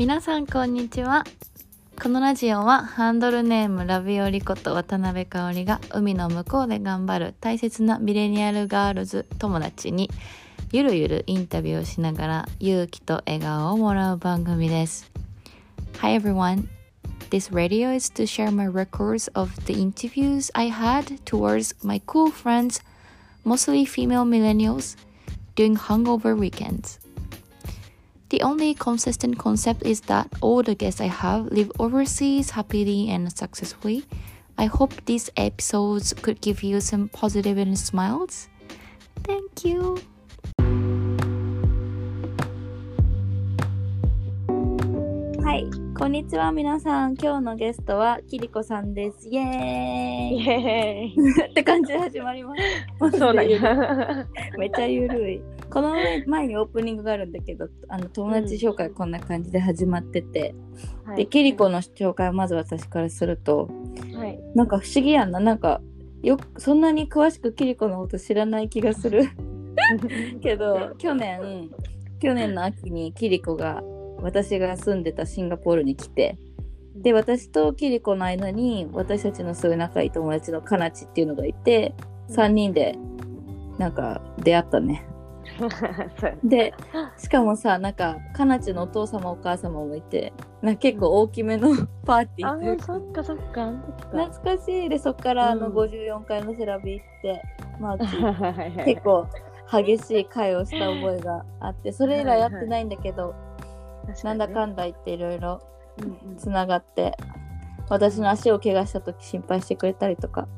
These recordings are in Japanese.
皆さんこんにちはこのラジオはハンドルネームラビオリこと渡辺香織が海の向こうで頑張る大切なミレニアルガールズ友達にゆるゆるインタビューをしながら勇気と笑顔をもらう番組です Hi everyone This radio is to share my records of the interviews I had towards my cool friends, mostly female millennials, during hungover weekends. The only consistent concept is that all the guests I have live overseas happily and successfully. I hope these episodes could give you some positive and smiles. Thank you. はい、こんにちは皆さん。今日のゲストはキリコさんです。イエーイイエーって感じで始まります。イそうだね。ね。めっちゃゆるい。 この前前にオープニングがあるんだけど、あの友達紹介こんな感じで始まってて、で、キリコの紹介をまず私からすると、はい。なんか不思議やんな。なんか、よく、そんなに詳しくキリコのこと知らない気がする けど、去年、去年の秋にキリコが、私が住んでたシンガポールに来て、で、私とキリコの間に、私たちのすごい仲いい友達のカナチっていうのがいて、3人で、なんか、出会ったね。で、しかもさ、なんか、カナチのお父様お母様もいて、なんか結構大きめのパーティあーというか。そっかそっか。懐かしい。でそっからあのうん。54階のセラビ行って、まあ、はいはいはい結構激しい会をした覚えがあってそれ以来やってないんだけど、なんだかんだ言っていろいろうんうん。つながって私の足を怪我した時心配してくれたりとか。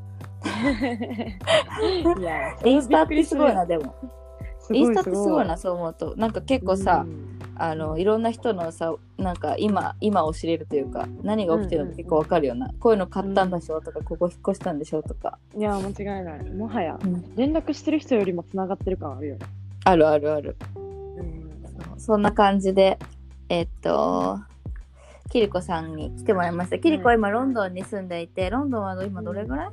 いやインスタってすごいなでも。すインスタってすごいなそう思うと。なんか結構さ、うん。あのいろんな人のさなんか今今を知れるというか何が起きてるのか結構わかるよな、こういうの買ったんでしょとか、ここ引っ越したんでしょとか、いや間違いない。もはやうん。連絡してる人よりも繋がってる感あるよね。あるあるある。うん。そんな感じで、えっと、キリコさんに来てもらいました。キリコは今ロンドンに住んでいて、ロンドンは今どれぐらい、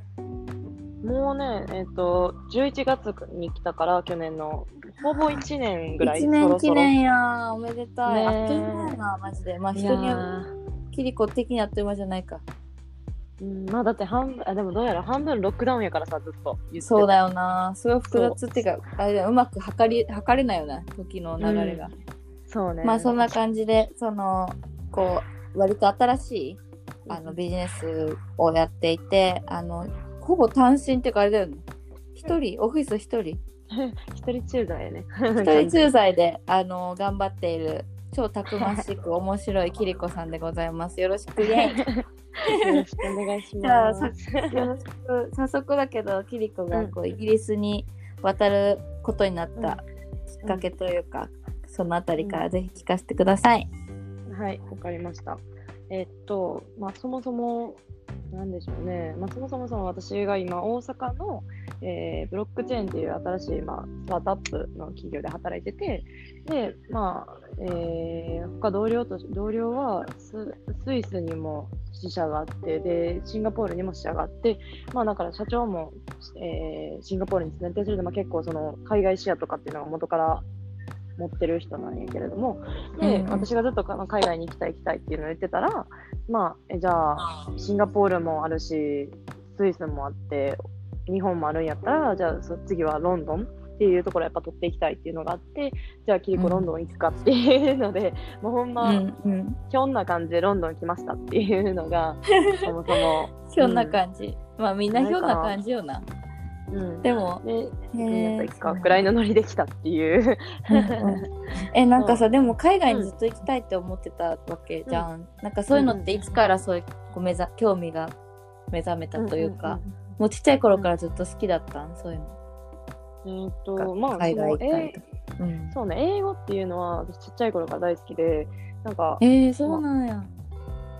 もうね、えっ、と、11月に来たから、去年の、ほぼ1年ぐらい。?1 年記念やおめでたい。ねえあっという間やな、マジで。まあ人による、ーキリコ的にあっという間じゃないか。うん、まあだって半分、あ、でもどうやら半分ロックダウンやからさ、ずっとそうだよな。すごい複雑っていうか、あれうまく測り、測れないよな、時の流れが。そうね。まあそんな感じで、その、こう、割と新しいあのビジネスをやっていて、あの、ほぼ単身ってかあれだよね。一人、オフィス一人？一人駐在やね。一人駐在であの頑張っている超たくましく面白いキリコさんでございます。よろしくイエイ。よろしくお願いしじゃあます。さよろしく早速だけどキリコがこうイギリスに渡ることになったきっかけというか、そのあたりからぜひ聞かせてください。はい、わかりました。えっと、まあ、そもそも、なんでしょうね、まあ、そもそもその私が今、大阪の、えーブロックチェーンっていう新しい、まあ、スタートアップの企業で働いてて、で、まあ、えー他同僚と同僚はススイスにも支社があって、で、シンガポールにも支社があって、まあ、だから社長も、えーシンガポールに住んでて、それでまあ結構その海外視野とかっていうのが元から持ってる人なんやけれども、で、うん私がずっとか海外に行きたい行きたいっていうのを言ってたら、まあ、えじゃあ、シンガポールもあるし、スイスもあって、日本もあるんやったら、じゃあそ次はロンドンっていうところをやっぱ取っていきたいっていうのがあって、じゃあ、キリコうんロンドン行くかっていうので、もうほんうま、んうん。ひょんな感じでロンドン来ましたっていうのが、そもそも。ひょんな感じ。まあみんなひょんな感じよな。うん、でも、で、へみんなーと行くかぐらいのノリできたっていう。うんうん。えなんかさでも海外にずっと行きたいって思ってたわけじゃん、なんかそういうのっていつからそういうこう目ざ興味が目覚めたというか、もうちっちゃい頃からずっと好きだったん？そういうの。うんうん。えーっと、まあ、海外行ったりとか、うん、そうね、英語っていうのは私ちっちゃい頃から大好きで、なんか、えー、そうなんや、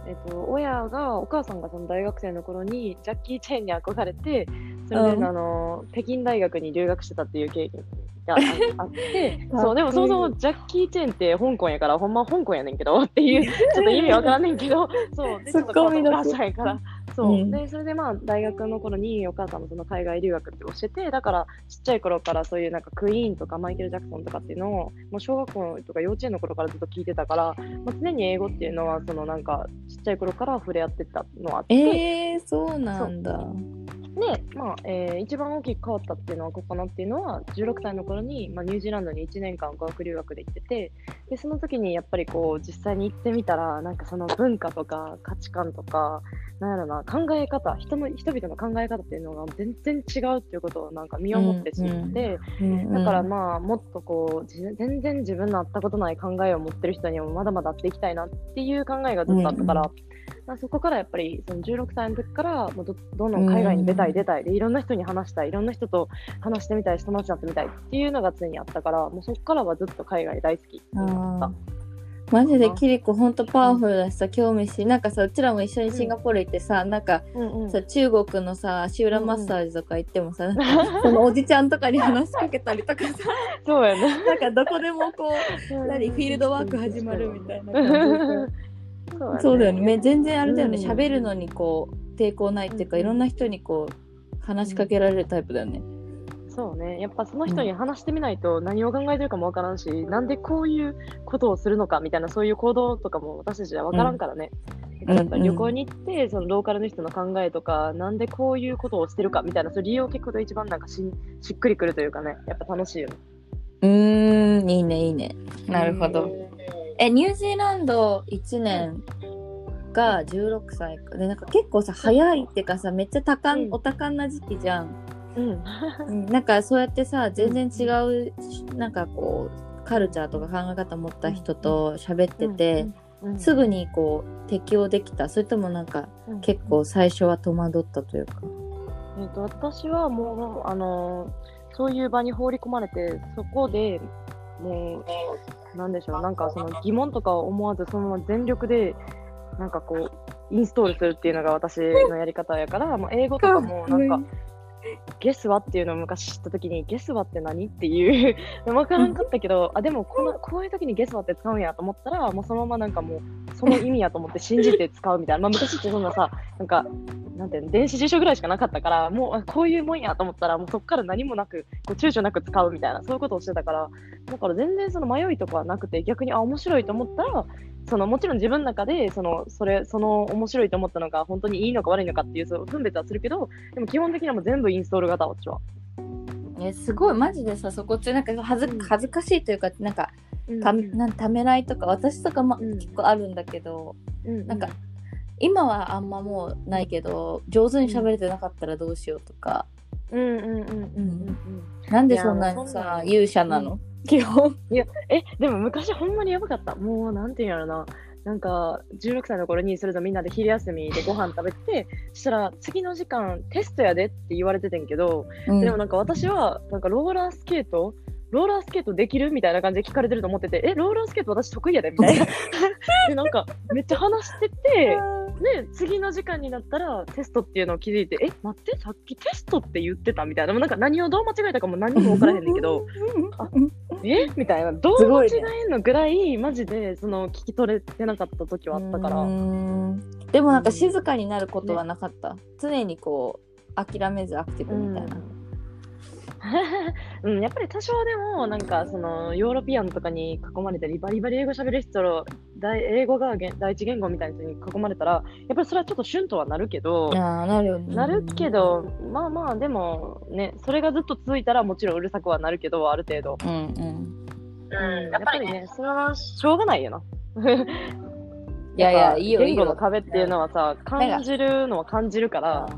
えっと、親が、お母さんがその大学生の頃にジャッキー・チェーンに憧れて、それで、うん。あの、北京大学に留学してたっていう経験がああって そうでもそもそもジャッキー・チェンって香港やからほんま香港やねんけどっていうちょっと意味わからんねんけどそうでちょっと関西からそう、うんでそれでまあ大学の頃にお母さんもその海外留学って教えてだからちっちゃい頃からそういうなんかクイーンとかマイケル・ジャクソンとかっていうのをもう小学校とか幼稚園の頃からずっと聞いてたから、まあ、常に英語っていうのはそのなんかちっちゃい頃から触れ合ってたのはあって、えー、そうなんだ。で、まあえー一番大きく変わったっていうのはここかなっていうのは16歳の頃に、まあ、ニュージーランドに1年間語学留学で行っててでその時にやっぱりこう実際に行ってみたらなんかその文化とか価値観とかなんやろな考え方人の人々の考え方っていうのが全然違うっていうことをなんか身をもって知って、だからまあもっとこうじ全然自分の会ったことない考えを持ってる人にもまだまだ会っていきたいなっていう考えがずっとあったから、うんまあそこからやっぱりその16歳の時からもうどどんどん海外に出たいうん。出たいでいろんな人に話したいいろんな人と話してみたい友達になってみたいっていうのが常にあったからもうそこからはずっと海外大好きになったマジでキリコほんとパワフルだしさ興味しなんかさうちらも一緒にシンガポール行ってさ、なんかうんうん。さ中国のさ足裏マッサージとか行ってもさ、なんか そのおじちゃんとかに話しかけたりとかさ そうやね。なんかどこでもこう何フィールドワーク始まるみたいな感じでさそうだよね。め全然あれだよね。うん。喋、るのにこう抵抗ないっていうか、うん。いろんな人にこう話しかけられるタイプだよね。そうね、やっぱその人に話してみないと何を考えてるかもわからんし、なんでこういうことをするのかみたいなそういう行動とかも私たちはわからんからね。うん旅行に行って、そのローカルの人の考えとか、なんでこういうことをしてるかみたいな、それ理由を聞くことが一番なんかしんしっくりくるというかね、やっぱ楽しいよね。うーんいいねいいね。なるほど。えニュージーランド1年が16歳かでなんか結構さ早いっていうかさめっちゃ多感、うんお多感な時期じゃん。うん。うんなんかそうやってさ全然違う、なんかこうカルチャーとか考え方持った人と喋ってて、うん、すぐにこう適応できた。それともなんかうん。結構最初は戸惑ったというか。えー、と私はもう、あのーそういう場に放り込まれて、そこでもう、なんでしょう、なんかその疑問とかを思わず、そのまま全力で、なんかこう、インストールするっていうのが私のやり方やから、もう英語とかもなんか、ゲスは？っていうのを昔知ったときに、ゲスはって何？っていう、分からんかったけど、あ、でもこのこういう時にゲスはって使うんやと思ったら、もうそのままなんかもう、その意味やと思って信じて使うみたいな。まあ昔ってそんなさ、なんか、なんていうの、電子辞書ぐらいしかなかったから、もうあこういうもんやと思ったら、もうそこから何もなく、こう躊躇なく使うみたいな、そういうことをしてたから、だから全然その迷いとかはなくて、逆に、あ、面白いと思ったら、そのもちろん自分の中でそのそれその面白いと思ったのが本当にいいのか悪いのかっていうその分別はするけどでも基本的にはもう全部インストール型私は。えすごい。マジでさそこってなんか恥ずうん。恥ずかしいというかなんかたなんためらいとか私とかもうん。結構あるんだけど、うんなんか今はあんまもうないけど上手に喋れてなかったらどうしようとか、うんうんうんうんうんなんでそんないにさ勇者なの、基本。えでも昔ほんまにやばかった。もうなんていうんやろな。なんか16歳の頃にそれぞれみんなで昼休みでご飯食べてそしたら次の時間テストやでって言われててんけど、うん。でもなんか私はなんかローラースケートローラースケートできる？みたいな感じで聞かれてると思ってて、え、ローラースケート私得意やで？みたいな。で、なんかめっちゃ話してて、で、次の時間になったらテストっていうのを気づいて、え、待って、さっきテストって言ってた？みたいな。もうなんか何をどう間違えたかも何にも分からへんねんけど、え？みたいな。どう間違えんのぐらい、マジでその聞き取れてなかった時はあったから。でもなんか静かになることはなかった、常にこう諦めずアクティブみたいな、うん、うん、やっぱり多少でもなんかそのヨーロピアンとかに囲まれたりバリバリ英語喋る人大英語がげ第一言語みたいな人に囲まれたらやっぱりそれはちょっとシュンとはなるけど、ああなるよね。なるけどまあまあでもねそれがずっと続いたらもちろんうるさくはなるけどある程度、うんうん。うん、やっぱりねそれはしょうがないよな。いやいやっぱいいよいいよ。言語の壁っていうのはさ感じるのは感じるから。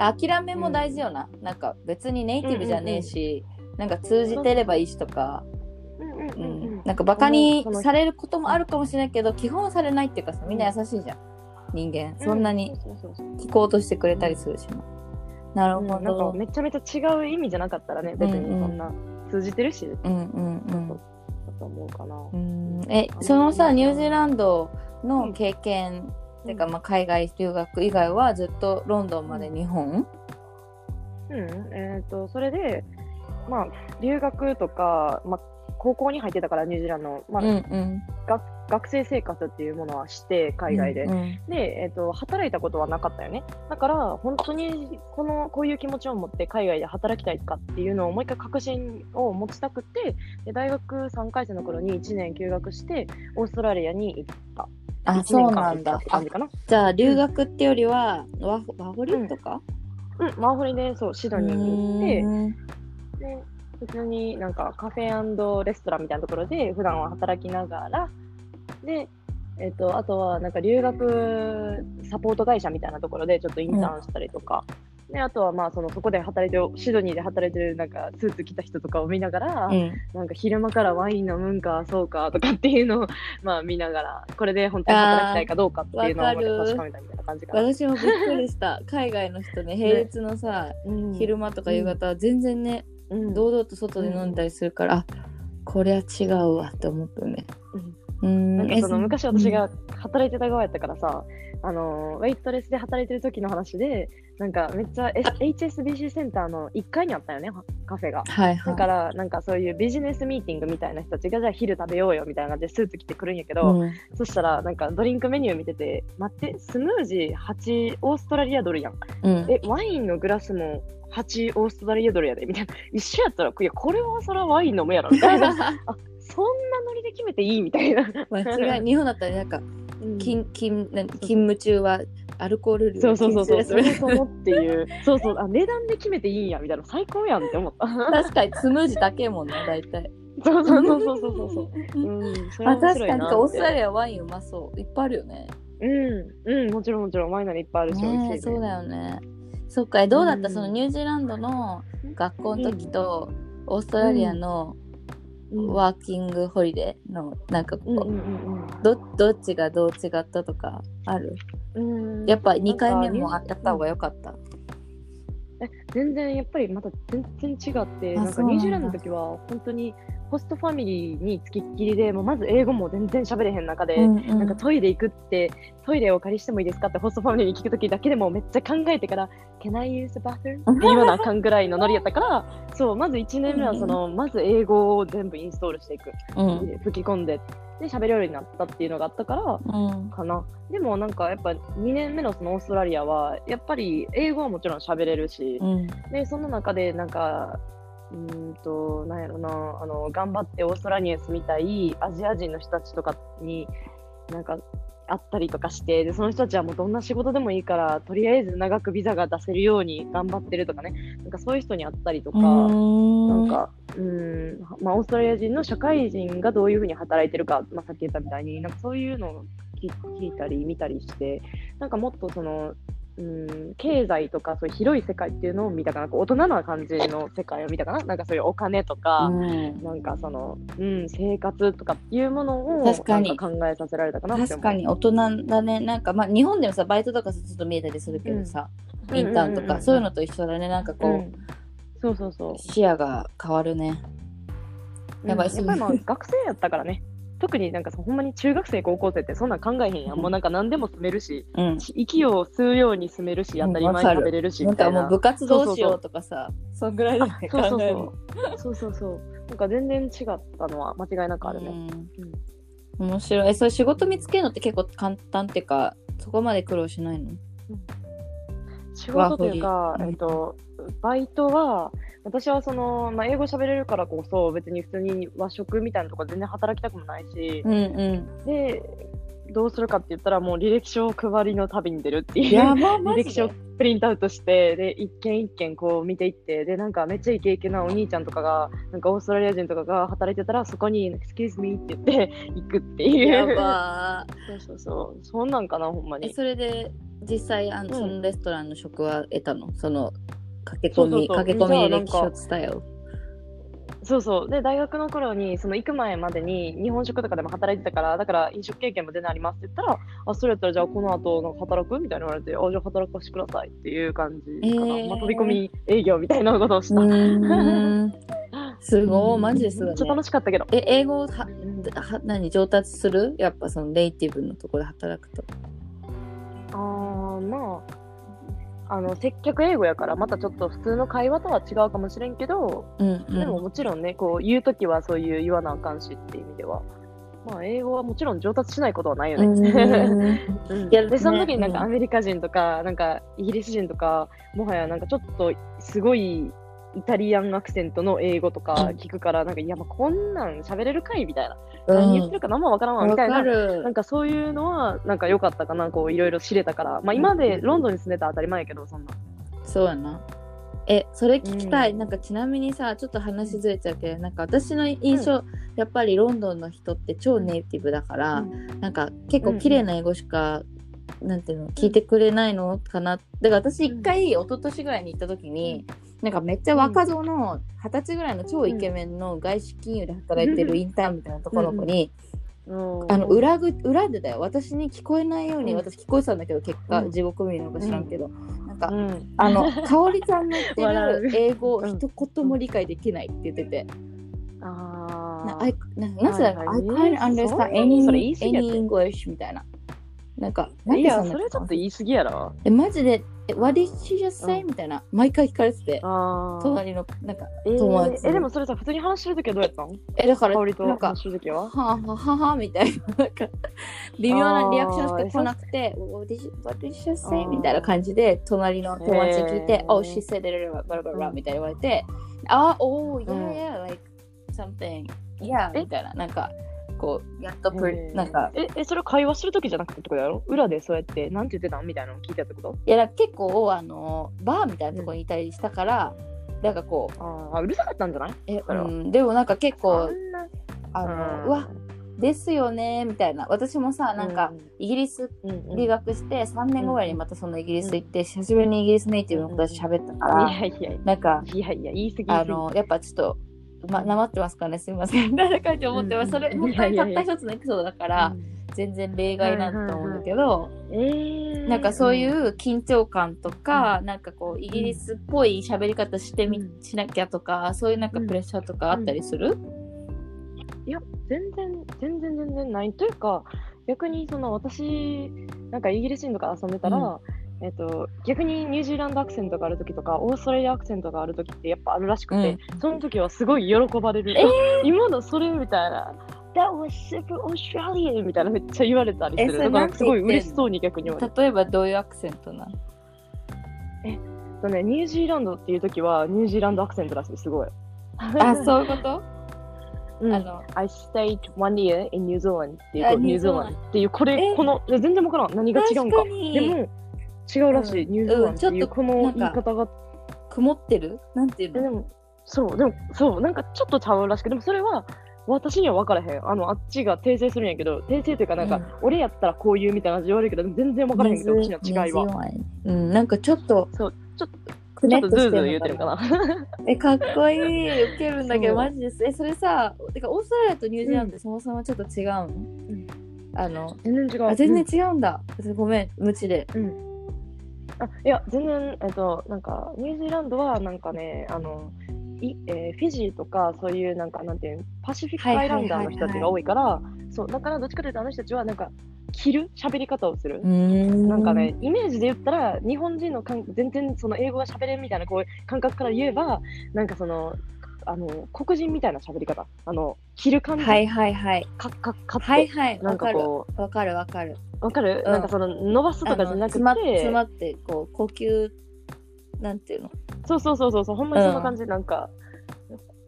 諦めも大事よな、なんか別にネイティブじゃねえし、なんか通じてればいいしとか、うんうんううんうん。ん、なんかバカにされることもあるかもしれないけど基本されないっていうかさみんな優しいじゃん。人間。そんなに聞こうとしてくれたりするしななるほうん。なんかどめちゃめちゃ違う意味じゃなかったらね、別にそんな。通じてるし、だうんうん。と思うかな。うん。うん。えそのさニュージーランドの経験、てかまあ海外留学以外はずっとロンドンまで日本、うん、えっ、と、それで、まあ、留学とか、まあ、高校に入ってたから、ニュージーランドの、まあ、うんうん学学生生活っていうものはして、海外で。うんで、えっと、働いたことはなかったよね。だから、本当にこのこういう気持ちを持って海外で働きたいかっていうのをもう一回確信を持ちたくて、で大学3回生の頃に1年休学して、オーストラリアに行った。あ、1そうなんだ。感じかな。じゃあ留学ってよりはワーワーホリとか、うん、ワーホリでそうシドニーに行って、うん。で普通になんかカフェレストランみたいなところで普段は働きながら、で、えっとあとはなんか留学サポート会社みたいなところでちょっとインターンしたりとか、であとはまあそのそこで働いてるシドニーで働いてるなんかスーツ着た人とかを見ながら、うん。なんか昼間からワイン飲むんかそうかとかっていうのを まあ見ながらこれで本当に働きたいかどうかっていうのを確かめたみたいな感じかな。私もびっくりした。海外の人ね平日のさ、うん昼間とか夕方は全然ね、うん。堂々と外で飲んだりするから、あこりゃ違うわって思ったよね。うん。なんかそのえ昔私が働いてた側やったからさ、あのウェイトレスで働いてる時の話で、なんかめっちゃ、S、HSBC センターの1階にあったよね、カフェが。はいはいだから、なんかそういうビジネスミーティングみたいな人たちが、じゃあ昼食べようよみたいな感じでスーツ着てくるんやけど、うんそしたら、なんかドリンクメニュー見てて、待って、スムージー8オーストラリアドルやん。うんえ、ワインのグラスも8オーストラリアドルやで？みたいな。一緒やったら、いや、これはそらワイン飲むやろみたいな。あ、そんなノリで決めていい？みたいな。間違い日本だったらなんかうん勤勤何勤務中はアルコール量そうそうそうそう、そもっていう、そうそう、あ、値段で決めていいんや、みたいな、最高やんって思った。確かにスムージーだけやもんね大体。そうそうそうそうそうそう。そう。うん、それはあ面確かに。オーストラリアワインうまそう。いっぱいあるよね。うん、うん、もちろんもちろん、ワイナリーいっぱいあるし、ねえそうだよね。そっかえどうだった、うん。そのニュージーランドの学校の時と、オーストラリアのうん、ワーキングホリデーのなんかこう、どどっちがどう違ったとかある？うん。うん。やっぱ2回目もやった方が良かった、え全然やっぱりまた全然違って、なんかニュージーランドの時は本当にホストファミリーにつきっきりで、もうまず英語も全然喋れへん中で、うんうんなんかトイレ行くって、トイレをお借りしてもいいですかってホストファミリーに聞くときだけでもめっちゃ考えてから、Can I use the bathroom? って言わなあかんぐらいのノリやったから、そう、まず1年目はその、まず英語を全部インストールしていく。うん吹き込んで、で、喋れるようになったっていうのがあったから、うんかな。でもなんかやっぱ2年目のそのオーストラリアは、やっぱり英語はもちろん喋れるし、うんで、その中でなんか、うーんと、なんやろな、あの、頑張ってオーストラリアに住みたいアジア人の人たちとかに、なんか、あったりとかして、で、その人たちはもうどんな仕事でもいいから、とりあえず長くビザが出せるように頑張ってるとかね、なんかそういう人に会ったりとか、なんか、うん、まあ、オーストラリア人の社会人がどういうふうに働いてるか、まあ、さっき言ったみたいに、なんかそういうのを聞聞いたり見たりして、なんかもっとその、うん、経済とかそういう広い世界っていうのを見たかな、こう大人な感じの世界を見たかな、なんかそういうお金とか、うん。なんかその、うん、生活とかっていうものを確かに。考えさせられたかな。確かに。大人だね。なんかまあ日本でもさバイトとかちょっと見えたりするけどさ、うん。インターンとか、そういうのと一緒だね。なんかこう、うん、そうそうそう。視野が変わるね。やばい。うん。やっぱりまあ学生やったからね。特になんかさほんまに中学生高校生ってそんなん考えへんやん。もうなんか何でも住めるし、うん息を吸うように住めるし、当たり前に食べれるしみたいな。かもう部活どうしようとかさそんぐらいだねそうそう考えるそう。そうそうそう。なんか全然違ったのは間違いなくあるね。うん面白いえそれ仕事見つけるのって結構簡単っていうかそこまで苦労しないの？仕事というかえっと、バイトは、私はその、まあ、英語喋れるからこそ、別に普通に和食みたいなとこ全然働きたくもないし、うんうで、どうするかって言ったら、もう履歴書を配りの旅に出るってんいう。履歴書をでプリントアウトして、で、一件一件こう見ていって、で、なんかめっちゃイケイケなお兄ちゃんとかが、なんかオーストラリア人とかが働いてたら、そこに、excuse me って言って行くっていう。やばそうそうそう。そんなんかな、ほんまえに。それで実際あの、うんそのレストランの職は得たの？その駆け込そうそうそう。み駆け込み履歴書か伝えよそうそう。で、大学の頃に、その行く前までに日本食とかでも働いてたから、だから飲食経験も全然ありますって言ったら、あ、それやったらじゃあこの後なんか働くみたいな言われて、あ、じゃあ働かせてくださいっていう感じかな。えー。まあ、飛び込み営業みたいなことをした。すごい。うん。マジですごい、めっちゃ楽ね、しかったけど。え英語はは何？上達する？やっぱそのネイティブのところで働くと。あー、まあ、あの、接客英語やから、またちょっと普通の会話とは違うかもしれんけど、うんうん。でももちろんね、こう言うときはそういう言わなあかんしっていう意味では、まあ、英語はもちろん上達しないことはないようね。で、その時になんかアメリカ人とか、なんかイギリス人とか、もはやなんかちょっとすごいイタリアンアクセントの英語とか聞くから、なんか、いや、まあこんなん喋れるかい？みたいな。何言ってるか何もわからんわみたいな。るなんかそういうのは、なんか良かったかな、こういろいろ知れたから。まあ今までロンドンに住んでたら当たり前やけど、そんな。そうやな。え、それ聞きたい。うんなんかちなみにさ、ちょっと話ずれちゃうけど、なんか私の印象、やっぱりロンドンの人って超ネイティブだから、なんか結構綺麗な英語しか、なんていうの、聞いてくれないのかな。だから私一回、一昨年ぐらいに行った時に、なんかめっちゃ若造の二十歳ぐらいの超イケメンの外資金融で働いてるインターンみたいな男の子に、うん。あの裏ぐ裏でだよ。私に聞こえないように、うん。私聞こえてたんだけど結果、うん。地獄見るのか知らんけど、なんか、うん。あの香織ちゃんの言ってる英語一言も理解できないって言ってて、なああ。ななんつうの、はいはい。I can't understand any English みたいななんかなんいや、でそんなそれちょっと言い過ぎやろ。えマジで？え What did she just say?、うん。みたいな毎回聞かれてて。ああ。隣のなんかえ友達ー、え、でもそれさ、普通に話してるときはどうやったの？えだから香りとなんか話してるときははあはあはあはあみたいななんか微妙なリアクションしか来なくて「What did you, what did you say?」みたいな感じで隣の友達に聞いてへ「ー。Oh she said it バラバラバラ」みたいな言われて「あおーうん。yeah yeah like something yeah」え？みたいななんかこうやっとプへーなんか。え、え、それ会話してるときじゃなくてってことやろ？裏でそうやって、なんて言ってたんみたいなの聞いたってこと？いや結構あのバーみたいなところにいたりしたからなんかこうああ、うるさかったんじゃない？え、うん、でもなんか結そ構あのうわですよねみたいな。私もさなんかイギリスうん、うん。うん留学して3年後ぐらいにまたそのイギリス行って久しぶりにイギリスネイティブの子たち喋ったからなんかや、いやいや、言い過ぎ。あのやっぱちょっとまなまってますかね？すみません。誰かって思ってます。それうん本当にたった一つのエピソードだから全然例外なんだと思うんだけどえー、なんかそういう緊張感とかなんかこうイギリスっぽい喋り方してみうん。しなきゃとかそういうなんかプレッシャーとかあったりする？いや、全然、全然、全然ない。というか、逆にその私、なんかイギリス人とか遊んでたら、えっと、逆にニュージーランドアクセントがあるときとか、オーストラリアアクセントがあるときってやっぱあるらしくて、その時はすごい喜ばれる。え今のそれみたいな。That was super Australian! みたいなめっちゃ言われたりする。だからすごい嬉しそうに逆に言われる。例えばどういうアクセントなのとね、ニュージーランドっていう時はニュージーランドアクセントらしい、すごい。あそういうこと？うんあの I stayed one year in New Zealand っていうニュージーランドっていうこれえ？この全然わからん何が違うんかでも違うらしい、うん。ニュージーランドっていううんちょっとこの言い方が。曇ってる？なんていうの？えでもそうでもそうなんかちょっとちゃうらしくでもそれは私には分からへん。あのあっちが訂正するんやけど訂正というかなんか、うん。俺やったらこういうみたいな感じで言われるけど全然分からへんけど私の違いは。は。うん、なんかちょっとそうちょっとくねっとしてる言うてるかな。え、かっこいい。ウケるんだけど、マジです。え、それさ、てかオーストラリアとニュージーランドそもそもちょっと違うの、ん。あの、全然違う。あ全然違うんだ。私ごめん、無知で。うんあいや、全然、えっと、なんか、ニュージーランドは、なんかね、あの、いえーフィジーとか、そういう、なんか、なんていうのパシフィックアイランダーの人たちが多いから、そう、だから、どっちかというと、あの人たちは、なんか、着る喋り方をする。んなんかね、、イメージで言ったら、日本人のかん全然その英語が喋れんみたいなこういう感覚から言えば、なんかその、あの黒人みたいな喋り方、あの着る感じ、はいはいはい。かかかって、はいはい。なんわかこわかるわかる。う、わかる、うん。なんかその伸ばすとかじゃなくて、あの詰ま詰まって、こう、呼吸、なんていうの？そうそうそうそうそう、ほんまにそんな感じ、なんか、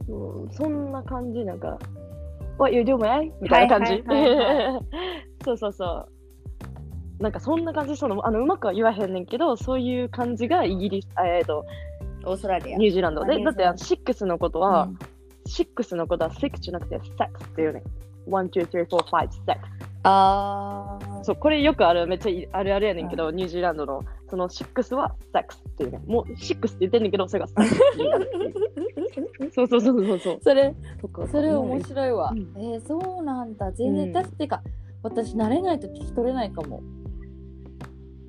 うん、そんな感じ、なんか、What you doing? みたいな感じ。はいはいはい。そうそうそう。なんかそんな感じそのあのうまくは言わへんねんけどそういう感じがイギリスあえっ、とオーストラリア。ニュージーランド。でだってシックスのことは、うん。シックスのことは6じゃなくて sex っていうね1 2 3 4 5 sex あー。そうこれよくあるめっちゃいあるあるやねんけど、ニュージーランドのその6は sex っていうね。もう6って言ってんねんけどそれが sex っていうそうそうそうそうそう。それ、それ面白いわ。うん。えーそうなんだ。全然、うんだってか、私慣れないと聞き取れないかも。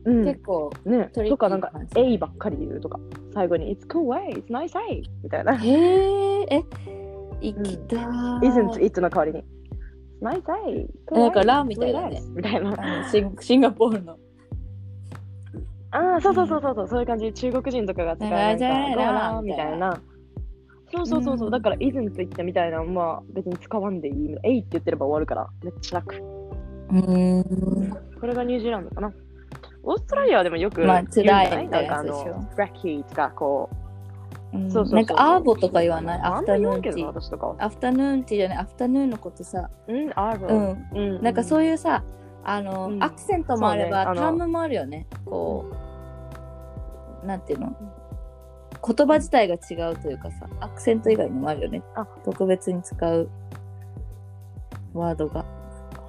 うん。結構、ね、とかなんか A ばっかり言うとか。最後に It's cool way, it's nice way みたいな。へえ、え、行きたい。Isn't it の代わりに Nice way なんかラーみたいなね。みたいな。シン シンガポールの。ああそうそうそうそうそうそういう感じ。中国人とかが使うなんかラーみたいな。そうそうそうそう、うん。だから isn't って言ったみたいなのは別に使わんでいい。えいって言ってれば終わるから、めっちゃ楽。うん。これがニュージーランドかな。オーストラリアはでもよく言まあうんじゃない、辛いなんかあの、ブラッキーとかこう、うんそうそうなんかアーボとか言わない？アフタヌーンティー。アフタヌーンティーじゃない？アフタヌーンのことさ。うん、アーボ。うん。うん。なんかそういうさあの、うん。アクセントもあれば、タームもあるよね。こうなんていうの？言葉自体が違うというかさアクセント以外にもあるよね。あ。特別に使うワードが。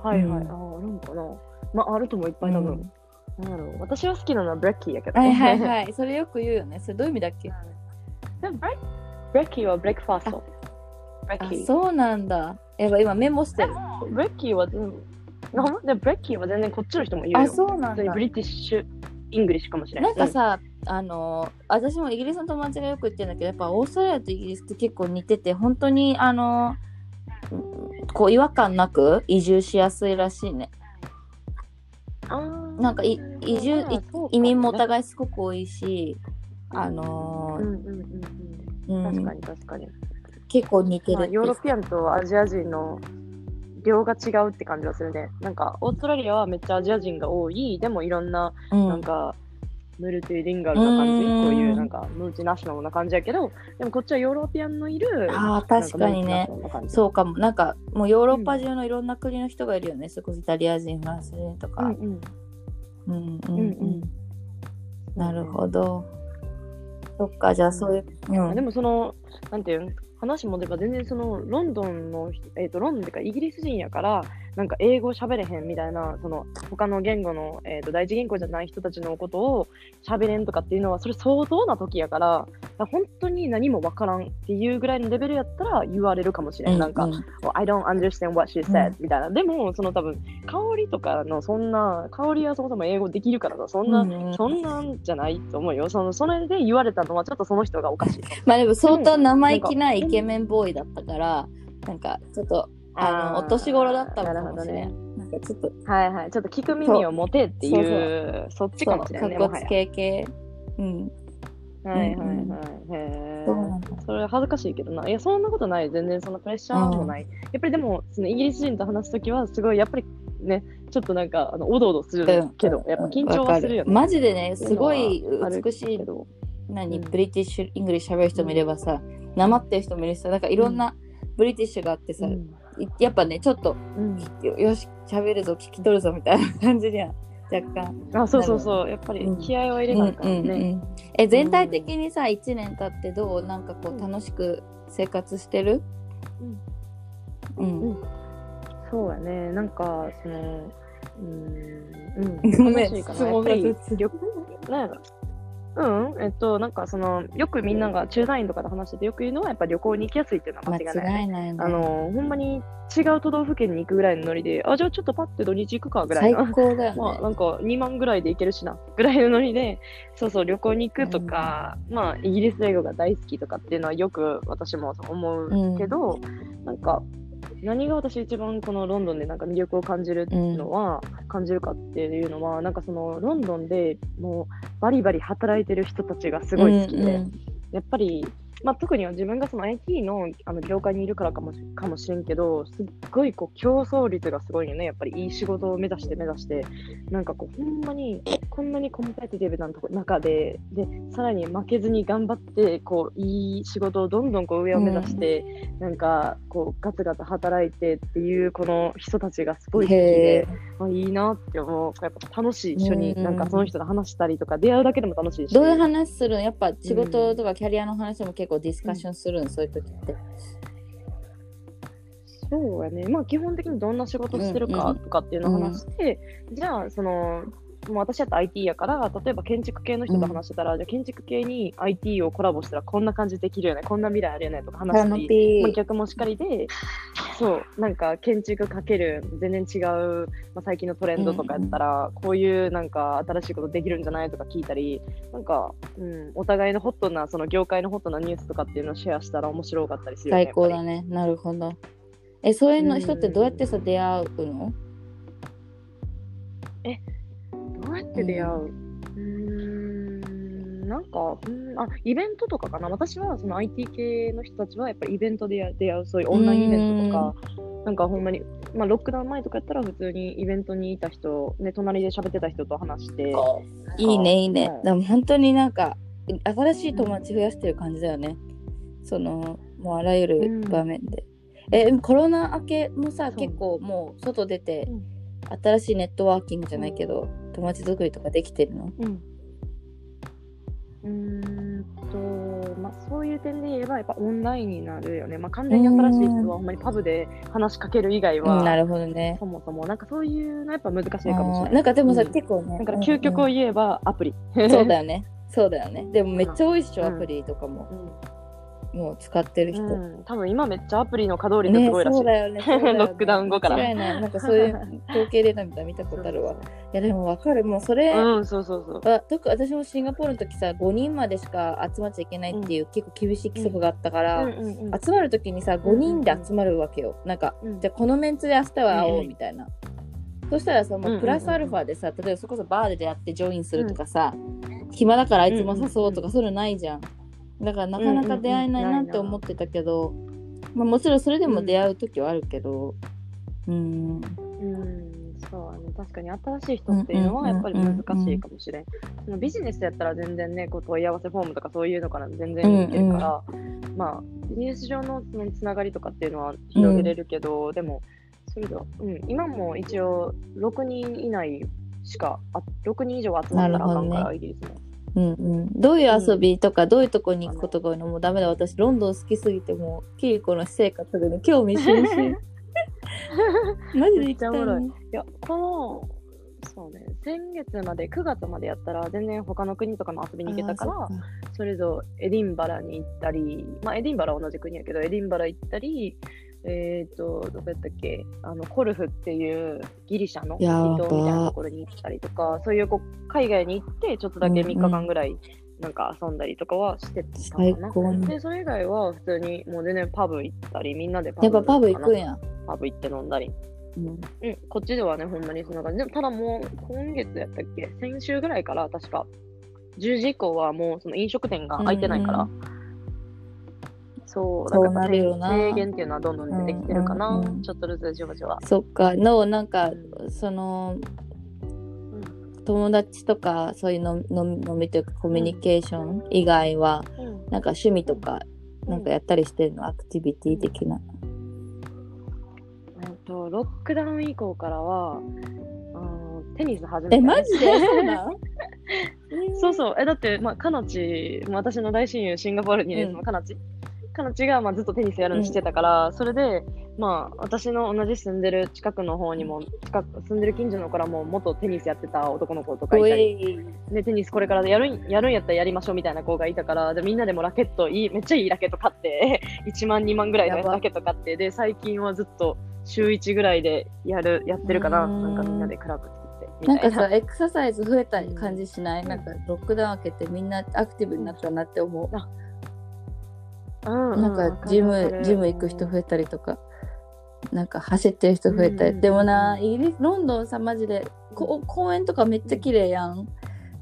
はいはい。うん。ああ、あるんかな。まあ、あるともいっぱい多分。うん。なんだろう。私は好きなのは brekkie やけど。はいはいはい。それよく言うよね。それどういう意味だっけ？ brekkie は breakfast。そうなんだやっぱ今メモしてる brekkie は全 brekkie は全然こっちの人も言うよ。あそうなんだ British・English かもしれな。ないんかさ、あの私もイギリスの友達がよく言ってるんだけどやっぱオーストラリアとイギリスって結構似てて本当にあのうんこう違和感なく移住しやすいらしいねうん、なんかい移住い移民もおい。互いすごく多いしあのうんうんうんうん。うん。確かに確かに。結構似てる。まあ、 European とアジア人の量が違うって感じはするね。なんか、オーストラリアはめっちゃアジア人が多い、でもいろんな、うん。なんか、ムルティリンガルな感じ、うん。こういうなんか、ムルチナショナルな感じやけど、でもこっちはヨーロピアンのいる、あー確かにね。そうかも。なんかもうヨーロッパ中のいろんな国の人がいるよね、それこそイタリア人フランス人とか、うんうん。うんうんうん。うんうん。なるほどそっかじゃあそういう、うん。あでもその、なんていう話戻れば全然そのロンドンの、えっ、と、ロンドンっていうかイギリス人やから、なんか英語喋れへんみたいな、その他の言語の、えー、と第一言語じゃない人たちのことを喋れんとかっていうのは、それ相当な時やから、本当に何もわからんっていうぐらいのレベルやったら言われるかもしれん。なんか、う Oh, I don't understand what she said、みたいな。でも、その多分、香りとかのそんな、香りはそもそも英語できるからさ、そんな、うんうんそんなんじゃないと思うよ。そのそれで言われたのは、ちょっとその人がおかしい。まあでも相当生意気なイケメンボーイだったから、なんかちょっとあのお年頃だったのかもしれん。なんかちょっとはいはい。ちょっと聞く耳を持てっていう、そっちかもしれないね。かっこつもはやけ系。うん。はいはいはい。うんへそれ恥ずかしいけどな。いや、そんなことない。全然そのプレッシャーもない。やっぱりでも、そのイギリス人と話すときは、すごい、やっぱりね、ちょっとなんか、あのおどおどするけど、やっぱ緊張はするよね。マジでね、すごい美しいけ、ど何、うん British English 喋る人もいればさ、なまってる人もいるしさ、なんかいろんな British があってさ、やっぱね、ちょっと、うんよよし、喋るぞ、聞き取るぞみたいな感じには若干。あ、そうそうそう。やっぱりうん気合を入れなきゃうんうんね。うんえ全体的にさ1年経ってどう？なんかこう楽しく生活してる？うん、うんそうやね。なんか、その、うん、うん。ごめん。質問がやっぱり雑旅なんやろうん、えっと、なんかその、よくみんなが駐在員とかで話しててよく言うのは、やっぱ旅行に行きやすいっていうのは間間違いない。違いないねあの、ほんまに違う都道府県に行くぐらいのノリで、あ、じゃあちょっとパッて土日行くかぐらい最な。高だよね、まあ、なんか2万ぐらいで行けるしな、ぐらいのノリで、そうそう、旅行に行くとか、まあ、イギリス英語が大好きとかっていうのはよく私も思うけど、なんか、何が私一番このロンドンでなんか魅力を感じるのは、感じるかっていうのは、なんかそのロンドンでもうバリバリ働いてる人たちがすごい好きで、うんうん。やっぱり、まあ、特には自分がその IT のあの業界にいるからかもしかもしれんけど、すっごいこう競争率がすごいよね。やっぱりいい仕事を目指して目指して、なんかこう、ほんまにこんなにコンペティティブなとこ中で、で、さらに負けずに頑張って、こう、いい仕事をどんどんこう上を目指して、なんかこう、ガツガツ働いてっていう、この人たちがすごい好きへでー、あいいなって思う。やっぱ楽しい。一緒に、うんなんかその人と話したりとか、出会うだけでも楽しいし。どういう話するん？やっぱ仕事とかキャリアの話も結構ディスカッションするん、そういう時って。そうやね。まあ基本的にどんな仕事してるうんうんかとかっていうのを話して、じゃあその、もう私だったら IT やから、例えば建築系の人と話してたら、じゃあ建築系に IT をコラボしたらこんな感じできるよね、こんな未来あるよねとか話したり、カラノピまあ、逆もしかりで、そう、なんか建築かける全然違う、まあ、最近のトレンドとかやったら、こういうなんか新しいことできるんじゃないとか聞いたり、なんか、うん、お互いのホットな、その業界のホットなニュースとかっていうのをシェアしたら面白かったりするよね。最高だね。ね。なるほど。え、そういうのうん人ってどうやってさ出会うの？どうやって出会う、うーん。ん、なんか、うん、あ、イベントとかかな。私は、その IT 系の人たちは、やっぱりイベントでや出会う、そういうオンラインイベントとか、なんかほんまに、まあ、ロックダウン前とかやったら、普通にイベントにいた人、ね、隣で喋ってた人と話して、いいねいいね。うん。でも本当になんか新しい友達増やしてる感じだよね。そのもうあらゆる場面で、えコロナ明けもさ結構もう外出てうん。新しいネットワーキングじゃないけど友達作りとかできてるの？うん。うーんと、まあ、そういう点で言えば、やっぱオンラインになるよね。まあ、完全に新しい人は、ほんまにパブで話しかける以外は、うんなるほどね。そもそも、なんかそういうのやっぱ難しいかもしれない。なんかでもさ、うん。結構ねだから究極を言えばアプリ。うんうんそうだよね。そうだよね。でもめっちゃ多いっしょ、うん。アプリとかも、うんもう使ってる人、うん、多分今めっちゃアプリの稼働率ねすごいらしい。そうだよね そうだよね。ロックダウン後から。間違いない。なんかそういう 統計データみたいなの見たことあるわ。いやでもわかる。もうそれ、うん、そうそうそう。あ特私もシンガポールの時さ5人までしか集まっちゃいけないっていう、結構厳しい規則があったから、うん。うんうん集まる時にさ5人で集まるわけよ、なんかうん。じゃあこのメンツで明日は会おううんみたいな、そしたらさもうプラスアルファでさ例えばそれこそバーで出会ってジョインするとかさ、暇だからあいつも誘おうとかそういうのないじゃんだからなかなか出会えないなって思ってたけど、まあ、もちろんそれでも出会う時はあるけどうん。うん、そうね、確かに新しい人っていうのはやっぱり難しいかもしれん。そのビジネスやったら全然ね、こう問い合わせフォームとかそういうのから全然いけるから、まあ、ビジネス上のそのつながりとかっていうのは広げれるけど、でも、それでは、うん、今も一応6人以内しか、あ6人以上集まったらあかんから、なるほどイギリスも。うんうん、どういう遊びとか、どういうとこに行くことが多いの？もうダメだ。私ロンドン好きすぎてもうキリコの私生活で、ね、興味津々 マジで行きたいめっちゃおもろい。や、この、そうね、先月まで、9月までやったら、全然他の国とかも遊びに行けたから、それぞれエディンバラに行ったり、まあ、エディンバラは同じ国やけど、エディンバラ行ったり、えっ、と、どこやったっけ、あのコルフっていうギリシャの離島みたいなところに行ったりとか、そういうこう海外に行って、ちょっとだけ3日間ぐらい、なんか遊んだりとかはしてた最かな。高。にで、それ以外は普通にもう全然パブ行ったり、みんなでパブやっぱパブ行くんや。や、パブ行って飲んだり。うん、うん、こっちではね、ほんまにそんな感じ。でも、ただもう、今月やったっけ？先週ぐらいから、確か、10時以降はもう、その飲食店が開いてないから、うんそう、そうなるよな。制限っていうのはどんどん出てきてるかな。うんうんうん。ちょっとずつじわじわ。そっか。のなんか、うそのうん。友達とかそういうの飲みというかコミュニケーション以外は、うん。なんか趣味とかなんかやったりしてるの、アクティビティ的な。えっと、ロックダウン以降からは、うんテニス始めた、え、ね。マジで？そう そう。え、だって、まあ、かなち、私の大親友、シンガポールにいる、のかなち。かなちが、まあ、ずっとテニスやるのしてたから、それで、まあ、私の同じ住んでる近くの方にも、近く、住んでる近所の子らも、元テニスやってた男の子とかいおたり、い。で、テニスこれからやるん、やるんやったらやりましょうみたいな子がいたから、で、みんなでもラケット、いい、めっちゃいいラケット買って、1万、2万ぐらいのラケット買って、で、最近はずっと週1ぐらいでやる、やってるかな。なんかみんなでクラブな。ん。かさエクササイズ増えた感じしない、なんかロックダウン明けてみんなアクティブになったなって思う、うんなんかジムジム行く人増えたりとかなんか走ってる人増えたり、うん。でもなイギリスロンドンさマジでこ公園とかめっちゃ綺麗やん。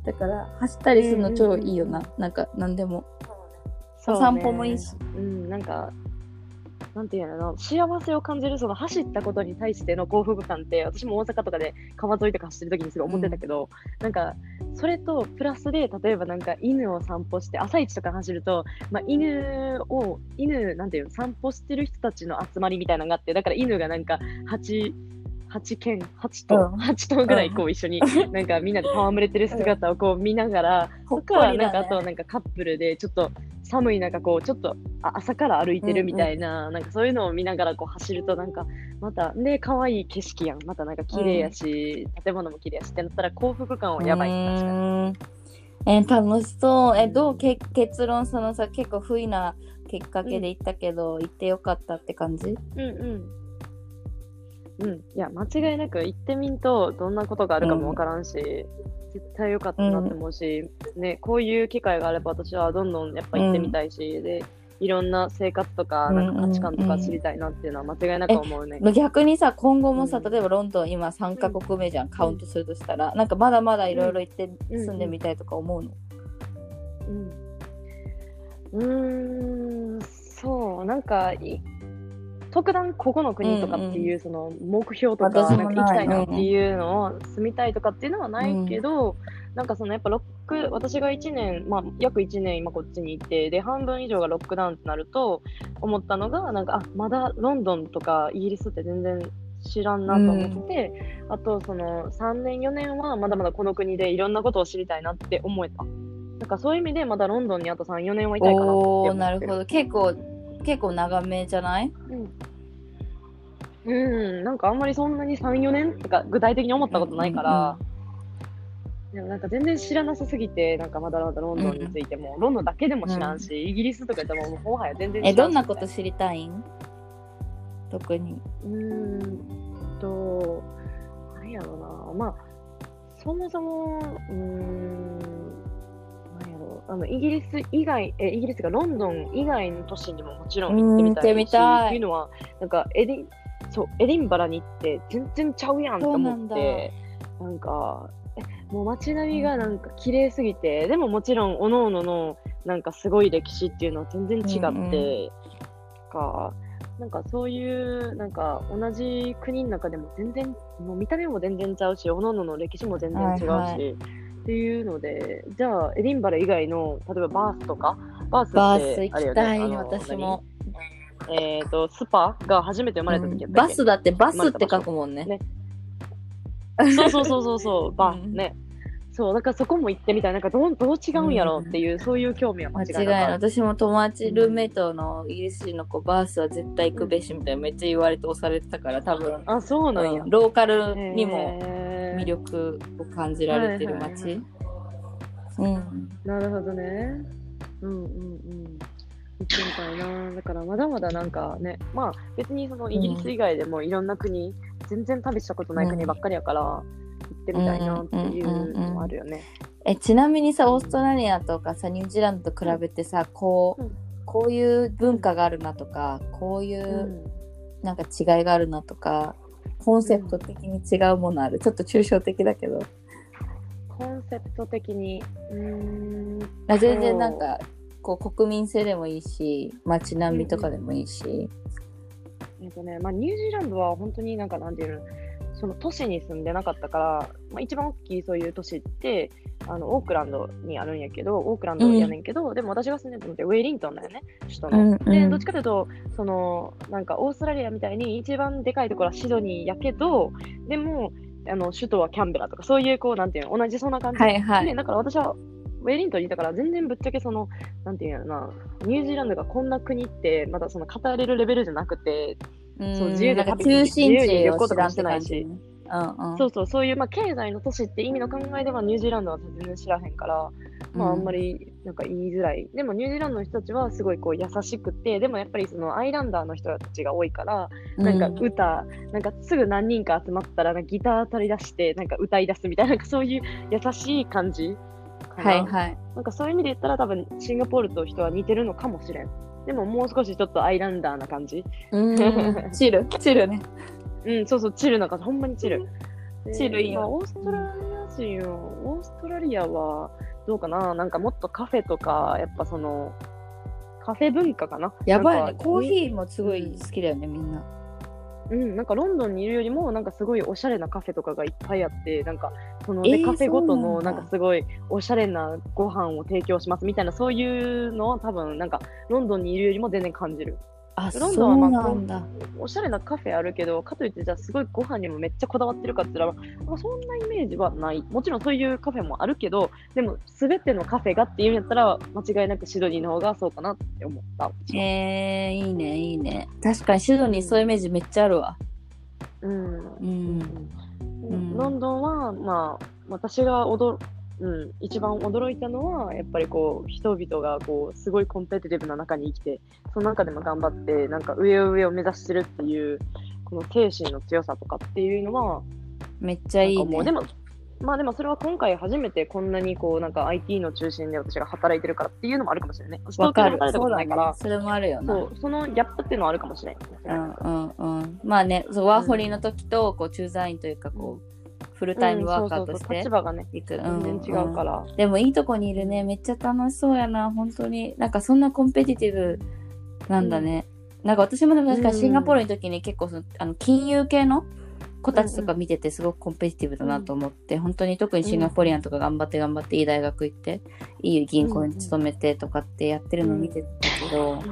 だから走ったりするの超いいよな、なんかなんでも。そうね。お散歩もいいし。うん、なんか、なんていうのな、幸せを感じる、その走ったことに対しての幸福感って、私も大阪とかで川沿いとか走ってる時にすごい思ってたけど、なんか、それとプラスで、例えばなんか犬を散歩して、朝一とか走ると、まあ、犬を、犬、なんていうの、散歩してる人たちの集まりみたいなのがあって、だから犬がなんか、8、8犬、8頭、うん。8頭ぐらいこう一緒に、なんかみんなで戯れてる姿をこう見ながら、ほっとか、ねなんかあとなんかカップルでちょっと寒い中こうちょっとあ朝から歩いてるみたいな、なんかそういうのを見ながらこう走るとなんかまたね可愛い景色やん。またなんか綺麗やし、建物も綺麗やしってなったら幸福感はやばい、確かに。うーん。え楽しそう。えどうけ結論そのさ結構不意なきっかけで行ったけど、行ってよかったって感じ？うんうん。うん、いや間違いなく行ってみんとどんなことがあるかもわからんし、絶対良かったなって思うし、ね、こういう機会があれば私はどんどんやっぱ行ってみたいし、でいろんな生活とかなんか価値観とか知りたいなっていうのは間違いなく思うね。逆にさ今後もさ、うん。例えばロンドン今3カ国目じゃん、カウントするとしたらなんかまだまだいろいろ行ってうん住んでみたいとか思うの、うん、うーんそうなんかい特段ここの国とかっていうその目標とかなんか行きたいなってい。うのを住みたいとかっていうのはないけど、なんかそのやっぱロック私が1年、まあ、約1年今こっちにいてで半分以上がロックダウンとなると思ったのがなんかあまだロンドンとかイギリスって全然知らんなと思って、あとその3年4年はまだまだこの国でいろんなことを知りたいなって思えた。なんかそういう意味でまだロンドンにあと3、4年はいたいかなって思ってる。おーなるほど。結構結構長めじゃない？うん、うん、なんかあんまりそんなに3、4年とか具体的に思ったことないから、でもなんか全然知らなさすぎて、なんかまだまだロンドンについても、ロンドンだけでも知らんし、イギリスとかでももはや全然知らんし。えどんなこと知りたいん？特に。うーんと、なんやろうな、まあ、そもそも、うーん、あの、イギリス以外、え、イギリスがロンドン以外の都市にももちろん行ってみたいしうん行ってみたい。うのは、なんかエディン、そう、エディンバラに行って全然ちゃうやんと思って、なんか、えもう街並みがなんか綺麗すぎて、でももちろん、おのおののなんかすごい歴史っていうのは全然違って、うんうん。か、なんかそういう、なんか同じ国の中でも全然、もう見た目も全然ちゃうし、おのおのの歴史も全然違うし、はいはいっていうので、じゃあ、エディンバラ以外の、例えばバースとか、バースってバース行きたい、私も。何？えっ、と、スパが初めて生まれた時やったっけ？バスだってバスって書くもんね。ね。そうそうそうそうそう、バースね。そう、だからそこも行ってみたい。なんかどうどう違うんやろうっていう、そういう興味は間間違いない違い。私も友達ルーメイトのイギリス人の子バースは絶対行くべしみたいなめっちゃ言われて押されてたから多分、あ、そうなんやうん。ローカルにも魅力を感じられてる街うんなるほどね。うんうんうん。行ってみたいな。だからまだまだなんかね、まあ別にそのイギリス以外でもいろんな国、全然旅したことない国ばっかりやから、行ってみたいなっていうのもあるよね。えちなみにさオーストラリアとかさニュージーランドと比べてさこう、うん。こういう文化があるなとかこういううん。なんか違いがあるなとかコンセプト的に違うものある？ちょっと抽象的だけど。コンセプト的に、うーん、あ全然なんかこう国民性でもいいし街並みとかでもいいし、えっとね、まあニュージーランドは本当になんかなんていうの、その都市に住んでなかったから、まあ、一番大きいそういう都市って、あのオークランドにあるんやけど、オークランドやねんけど、でも私が住んでるのってウェイリントンだよね、首都の。うんうんで、どっちかというと、その、なんかオーストラリアみたいに一番でかいところはシドニーやけど、でも、あの首都はキャンベラとか、そういう、こう、なんていうの、同じそんな感じ。はいはいで、だから私は、ウェイリントンにいたから、全然ぶっちゃけその、なんていうのな、ニュージーランドがこんな国って、まだその語れるレベルじゃなくて、うんそう自由で旅中心自由に旅地を知らてうんうん。そうそう、そういう、まあ、経済の都市って意味の考えではニュージーランドは全然知らへんから、まあ、あんまりなんか言いづらい。でも、ニュージーランドの人たちはすごいこう優しくて、でもやっぱりそのアイランダーの人たちが多いから、なんか歌、なんかすぐ何人か集まったらなんかギター取り出して、なんか歌い出すみたいな、なんかそういう優しい感じ。はいはい。なんかそういう意味で言ったら多分シンガポールと人は似てるのかもしれん。でももう少しちょっとアイランダーな感じ。うん。チルチルね。うん、そうそう、チルな感じ、ほんまにチル。でチルいいよ。まあオーストラリア人は、オーストラリアはどうかな、なんかもっとカフェとか、やっぱその、カフェ文化かな？やばいね。なんかコーヒーもすごい好きだよねみんなうん、なんかロンドンにいるよりも、なんかすごいおしゃれなカフェとかがいっぱいあって、なんか、その、えーでカフェごとの、なんかすごいおしゃれなご飯を提供しますみたいな、そういうのは多分、なんか、ロンドンにいるよりも全然感じる。あロンそうドンはまあなんだ。おしゃれなカフェあるけど、かといって、じゃあすごいご飯にもめっちゃこだわってるかって言ったら、まあ、そんなイメージはない。もちろんそういうカフェもあるけど、でも、すべてのカフェがっていうんやったら、間違いなくシドニーの方がそうかなって思った。えー、いいねいいね。確かにシドニーそういうイメージめっちゃあるわ。うん。うん。ん。ロンドンは、まあ、私が驚、うん、一番驚いたのは、やっぱりこう、人々がこう、すごいコンペティティブな中に生きて、その中でも頑張って、なんか上を上を目指してるっていう、この精神の強さとかっていうのは、めっちゃいいね。でも、まあでもそれは今回初めてこんなにこう、なんか IT の中心で私が働いてるからっていうのもあるかもしれないね。わかる。そうだから、それもあるよな。そう、そのギャップっていうのはあるかもしれない。うんうんうん。まあねそうワーホリの時とこう駐在員というかこう、フルタイムワーカーとして。立場がね、行く、全然違うから。でもいいとこにいるね。めっちゃ楽しそうやな。本当に。なんかそんなコンペティティブなんだね、なんか私もでも確かシンガポールの時に結構そのあの金融系の子たちとか見ててすごくコンペティティブだなと思って、本当に特にシンガポリアンとか頑張って頑張っていい大学行っていい銀行に勤めてとかってやってるのを見てたけど、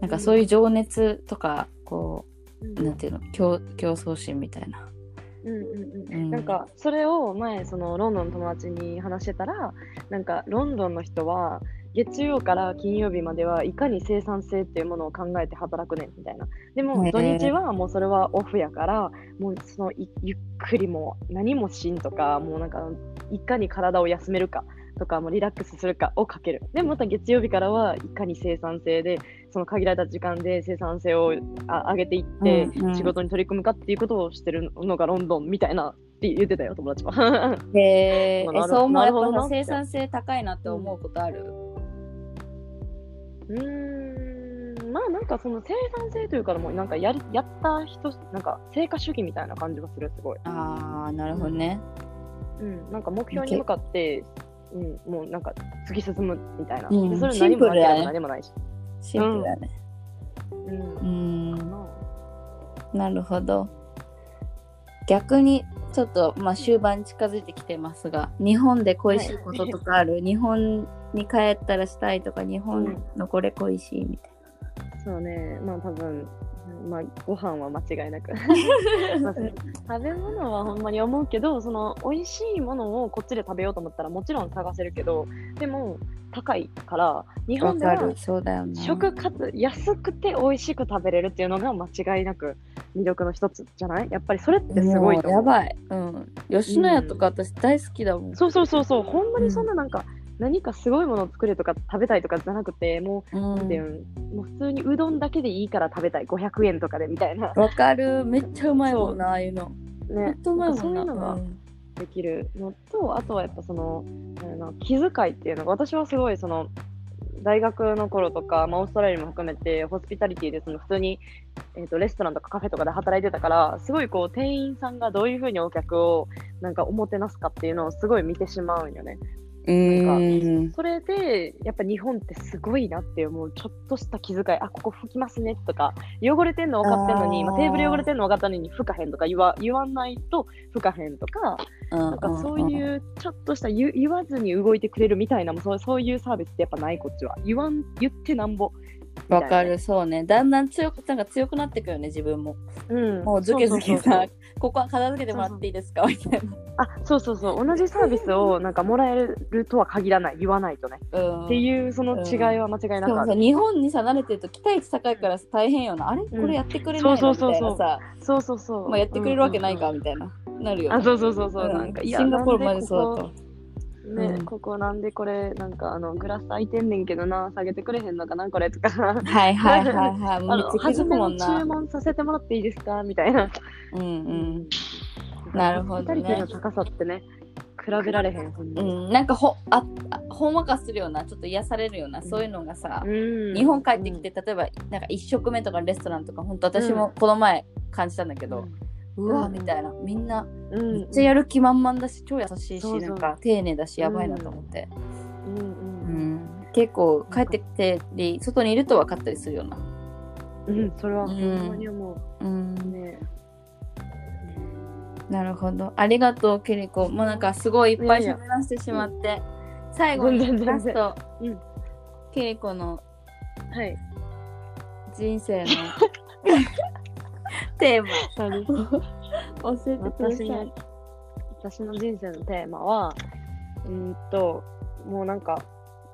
なんかそういう情熱とかこうん。うなんていうの競競争心みたいな。うんうんうん。うん。なんかそれを前そのロンドンの友達に話してたらなんかロンドンの人は月曜から金曜日まではいかに生産性っていうものを考えて働くねんみたいな。でも土日はもうそれはオフやからもうそのいゆっくりも何もしんとかもうなんかいかに体を休めるかとかもうリラックスするかをかける。でもまた月曜日からはいかに生産性でその限られた時間で生産性をあ上げていって仕事に取り組むかっていうことをしてるのがロンドンみたいなって言ってたよ友達は。へ えそう思う。や生産性高いなって思うことある、うーん。まあなんかその生産性というかもうなんかやりやった人なんか成果主義みたいな感じがするすごい、ああなるほどね。うん、なんか目標に向かって、うん、もうなんか突き進むみたいな、うんでそれシン何も何もないし、シンプルだね。うん。うかん、ななるほど。逆にちょっとまあ終盤に近づいてきてますが、日本で恋しいこととかある、日本に帰ったらしたいとか、日本のこれ恋しいみたいそうね。まあ多分まあご飯は間違いなく まあ食べ物はほんまに思うけどその美味しいものをこっちで食べようと思ったらもちろん探せるけどでも高いから日本ではかる、そうだよね。食かつ安くて美味しく食べれるっていうのが間違いなく魅力の一つじゃない？やっぱりそれってすごいと思うやばい。うん。吉野家とか私大好きだもん。そうそうそうそうほんまにそんななんか、何かすごいものを作るとか食べたいとかじゃなくてもううんてもう普通にうどんだけでいいから食べたい500円とかでみたいなわかる。めっちゃうまいもんな、ああいうの。ほね。そういうのがうんできるのと、あとはやっぱそのあの気遣いっていうのが私はすごいその大学の頃とか、まあ、オーストラリアも含めてホスピタリティでその普通に、えー、とレストランとかカフェとかで働いてたからすごいこう店員さんがどういうふうにお客をなんかおもてなすかっていうのをすごい見てしまうんよね。うーん。それでやっぱ日本ってすごいなって思う。ちょっとした気遣い。あここ拭きますねとか汚れてんの分かってんのにまあ、テーブル汚れてんの分かったのに拭かへんとか言わ言わないと拭かへんとかななんかそういうちょっとした言言わずに動いてくれるみたいなもそうそういうサービスってやっぱないこっちは。言わん言ってなんぼわかる、そうね。だんだん強く、なんか強くなってくよね、自分も。うん。もうズケズケさ、ここは片付けてもらっていいですか？みたいな。あそうそうそう。同じサービスをなんかもらえるとは限らない言わないとね、うん。っていうその違いは間違いなくある、でもさ、日本にさ、慣れてると期待値高いから大変よな。あれ？これやってくれないの？そうみたそうそう。そういなさ、そうそうそう。まあやってくれるわけないか、うんうんみたいな。なるよね。あそうそうそうそう、うんなん。かシンガポールマジなんでそうだった。ね、うん。ここなんでこれなんかあのグラス空いてんねんけどな下げてくれへんのかなこれとか。はいはいはい。はい。もあう初めもんな。の注文させてもらっていいですかみたいな。うんうん。なるほどね。の高さってね比べられへんうん、なんかほああほんわかするようなちょっと癒されるような、そういうのがさ、うん。日本帰ってきて、例えばなんか1食目とかレストランとか本当私もこの前感じたんだけど、うわうん。みたいな。みんなうん。めっちゃやる気満々だし超優しいしなんか丁寧だしやばいなと思って、うん結構帰ってきてり外にいると分かったりするような、うん。それはうんほんまに思う。ん。うね。なるほど。ありがとうケリコ。もうなんかすごいいっぱい喋らせてしまって。最後にラスト、うん。ケリコのはい。人生の テーマ。教えてください。私の私の人生のテーマはうーんともうなんか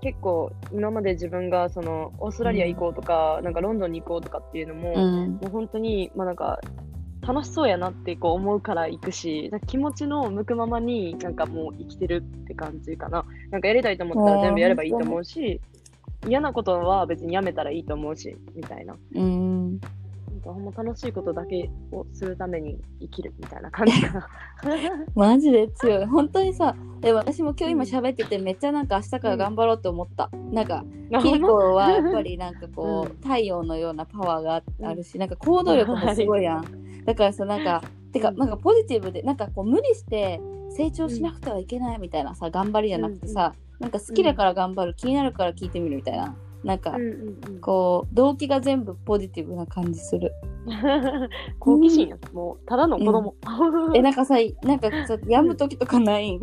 結構今まで自分がそのオーストラリア行こうとか、なんかロンドンに行こうとかっていうのも、うん。もう本当にまあなんか楽しそうやなってこう思うから行くしなんか気持ちの向くままになんかもう生きてるって感じかな。なんかやりたいと思ったら全部やればいいと思うし嫌なことは別にやめたらいいと思うしみたいな。うかほんま楽しいことだけをするために生きるみたいな感じかな。マジで強い。本当にさでも私も今日今喋っててめっちゃなんか明日から頑張ろうって思った、なんかキリコはやっぱりなんかこう、うん。太陽のようなパワーがあるしなんか行動力もすごいやん。だからさなんかてかうん。なんかポジティブでなんかこう無理して成長しなくてはいけないみたいなさ頑張りじゃなくてさ、なんか好きだから頑張る気になるから聞いてみるみたいななんかうんうんこう動機が全部ポジティブな感じする。うん、好奇心や、もうただの子供、えなんかさなんかさ病む時とかない？ん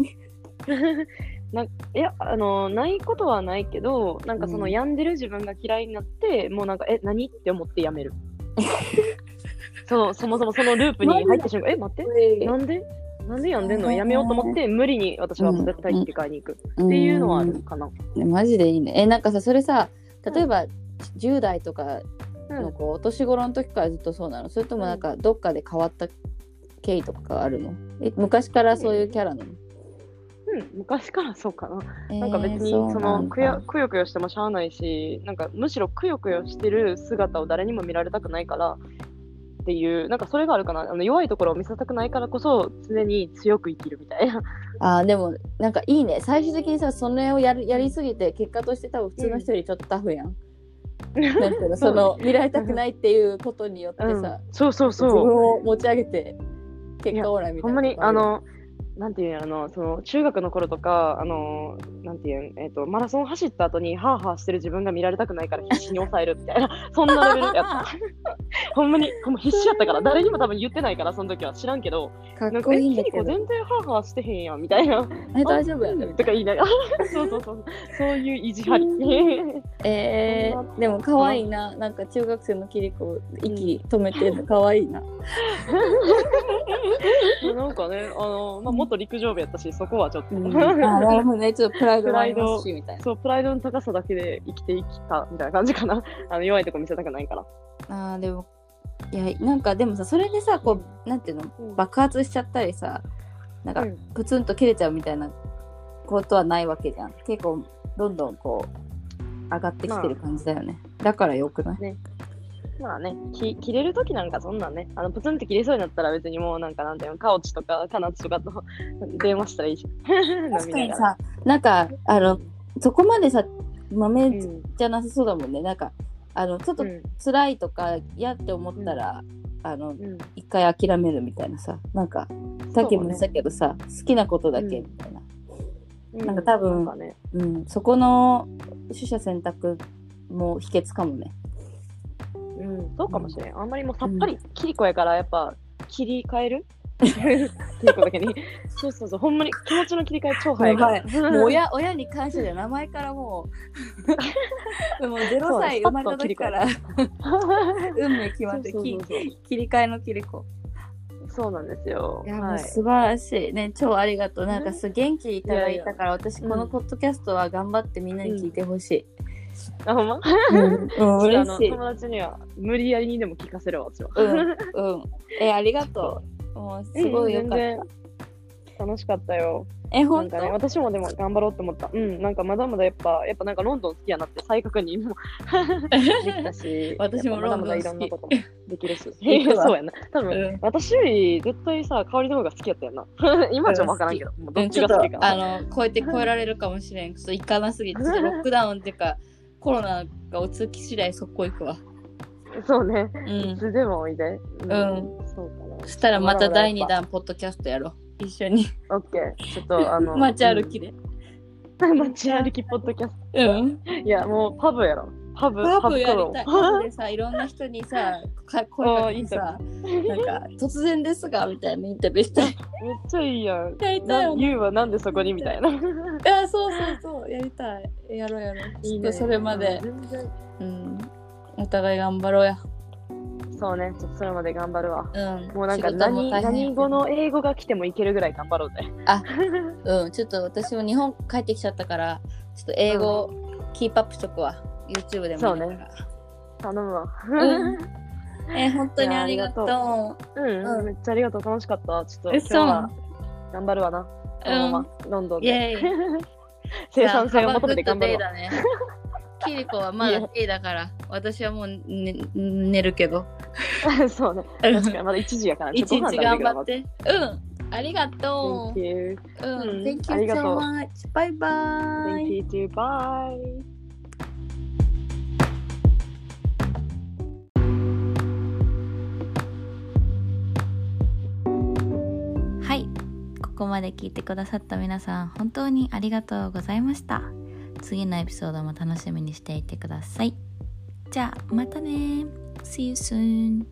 ないやあのないことはないけどなんかそのうん。病んでる自分が嫌いになって、もうなんかえ何って思ってやめる。そうそもそもそのループに入った瞬間え待って。なんで？なんで病んでんの？やめようと思って無理に私は絶対切り替えに行く。っていうのはあるかな、ねマジでいいね。えなんかさそれさ例えば、10代とかうん。のこうお年頃の時からずっとそうなの？それともなんかどっかで変わった経緯とかがあるの？え昔からそういうキャラなの、うん、昔からそうかな。えーなんか別にそのくやくよくよしてもしゃあないし、なんかむしろくよくよしてる姿を誰にも見られたくないからっていう、なんかそれがあるかな。あの弱いところを見せたくないからこそ常に強く生きるみたいな。あーでもなんかいいね最終的にさそれをやるやりすぎて結果として多分普通の人よりちょっとタフやん、なんていうのその見られたくないっていうことによってうんさ、そうそう自そう。分を持ち上げて結果オーライみたいなほんまに、あの、なんていうあの、その中学の頃とか、あの、なんていうん、えっ、と、マラソン走った後にハーハーしてる自分が見られたくないから必死に抑えるみたいな、そんなレベルやった。ほんまに、ほんま必死やったから、誰にも多分言ってないから、その時は。知らんけど、かっこいいんだけど。全然ハーハーしてへんやん、みたいな。え大丈夫やねとか言いながら、そうそうそう、そう。いう意地張り。えー、でも可愛いな。なんか中学生のキリコ息止めてるの可愛いな、なんかね、あの、まあ、元陸上部やったし、そこはちょっと、なるほどね。ちょっとプライドがありますしみたいな。そう、プライドの高さだけで生きてきたみたいな感じかな。あの弱いとこ見せたくないから。あーでもいやなんかでもさそれでさこうなんていうの？うん。爆発しちゃったりさなんかうん。プツンと切れちゃうみたいなことはないわけじゃん。結構どんどんこう上がってきてる感じだよね、だからよくない？まあね、き切れるときなんかそんなんね、あのプツンって切れそうになったら別にもうなんかなんていうの、カオチとかカナチとかと 電話したらいいし。確かにさなんかあのそこまでさ豆じゃなさそうだもんね、なんかあのちょっとうん。辛いとか嫌って思ったら、あのうん。うん一回諦めるみたいなさ。なんかさっきも言ったけどさ、好きなことだけみたいな、うん。なんか多分なんかね、うんそこの取捨選択も秘訣かもね。うん、そうかもしれん。あんまりもうさっぱり、キリコやからやっぱ切り替える？キリコだけに。そうそうそう、ほんまに気持ちの切り替え超早いから。もう親親に感謝で名前からもう。もう0歳生まれた時から。運命決まってそ切り替えの切り子。そうなんですよ。いや、もはい。う素晴らしい。ね超ありがとう。なんかす元気いただいたから私やこのポッドキャストは頑張ってみんなに聞いてほしい、あ、ほんま？うん、嬉しい。の友達には無理やりにでも聞かせるわ、私は。うんうん。えありがとう。もうすごいよかっ全た然楽しかったよ。え本当なんかね、私もでも頑張ろうと思った。うん、なんかまだまだやっぱ、やっぱなんかロンドン好きやなって再確認も。できたし、私もやっぱまだまだいろロンドン好き。んなこともできるし。そうやな。多分、うん。私より絶対さ、香りの方が好きやったよな。今じゃ分からんけど、もうどっちが好きか。あの超えて超えられるかもしれん。ちょっと行かなすぎてロックダウンっていうかコロナが落ち着き次第速攻行くわそうね。うんいつでもおいで。うんそうかな。そしたらまた第2まだ弾ポッドキャストやろう一緒にオッケー。ちょっと あの。街歩きでうん。街歩きポッドキャスうんト。いや、もうパブやろ。パブ、パブやりたい。パブでさいろんな人にさ か声かけてさなんか突然ですがみたいなインタビューしたい。めっちゃいいやん。やりたいユウはなんでそこにみたいな。いやそうそうそうやりたい。やろうやろう。ちょっとそれまで。うん。お互い頑張ろうや。そうね、ちょっとそれまで頑張るわ。うん。もうなんか何何語の英語が来てもいけるぐらい頑張ろうぜ。うん、ちょっと私も日本帰ってきちゃったから、ちょっと英語キープアップしとくわ。YouTube でも頼むわ。うんえー本当にありがとう。いやうん、うんめっちゃありがとう。楽しかった。ちょっとえ今日は頑張るわな。このまま、ロンドンで。生産性を求めて頑張るわ。キリコはまだデイだから、私はもう、ね、寝るけど。そうね。うん確かにまだ1時やから。一日頑張って。うん。ありがと Thank you. う。うん。うん Thank you so う much. バイバ Thank イ。you too. Bye. こまで聞いてくださった皆さん本当にありがとうございました。次のエピソードも楽しみにしていてください。じゃあまたね。See you soon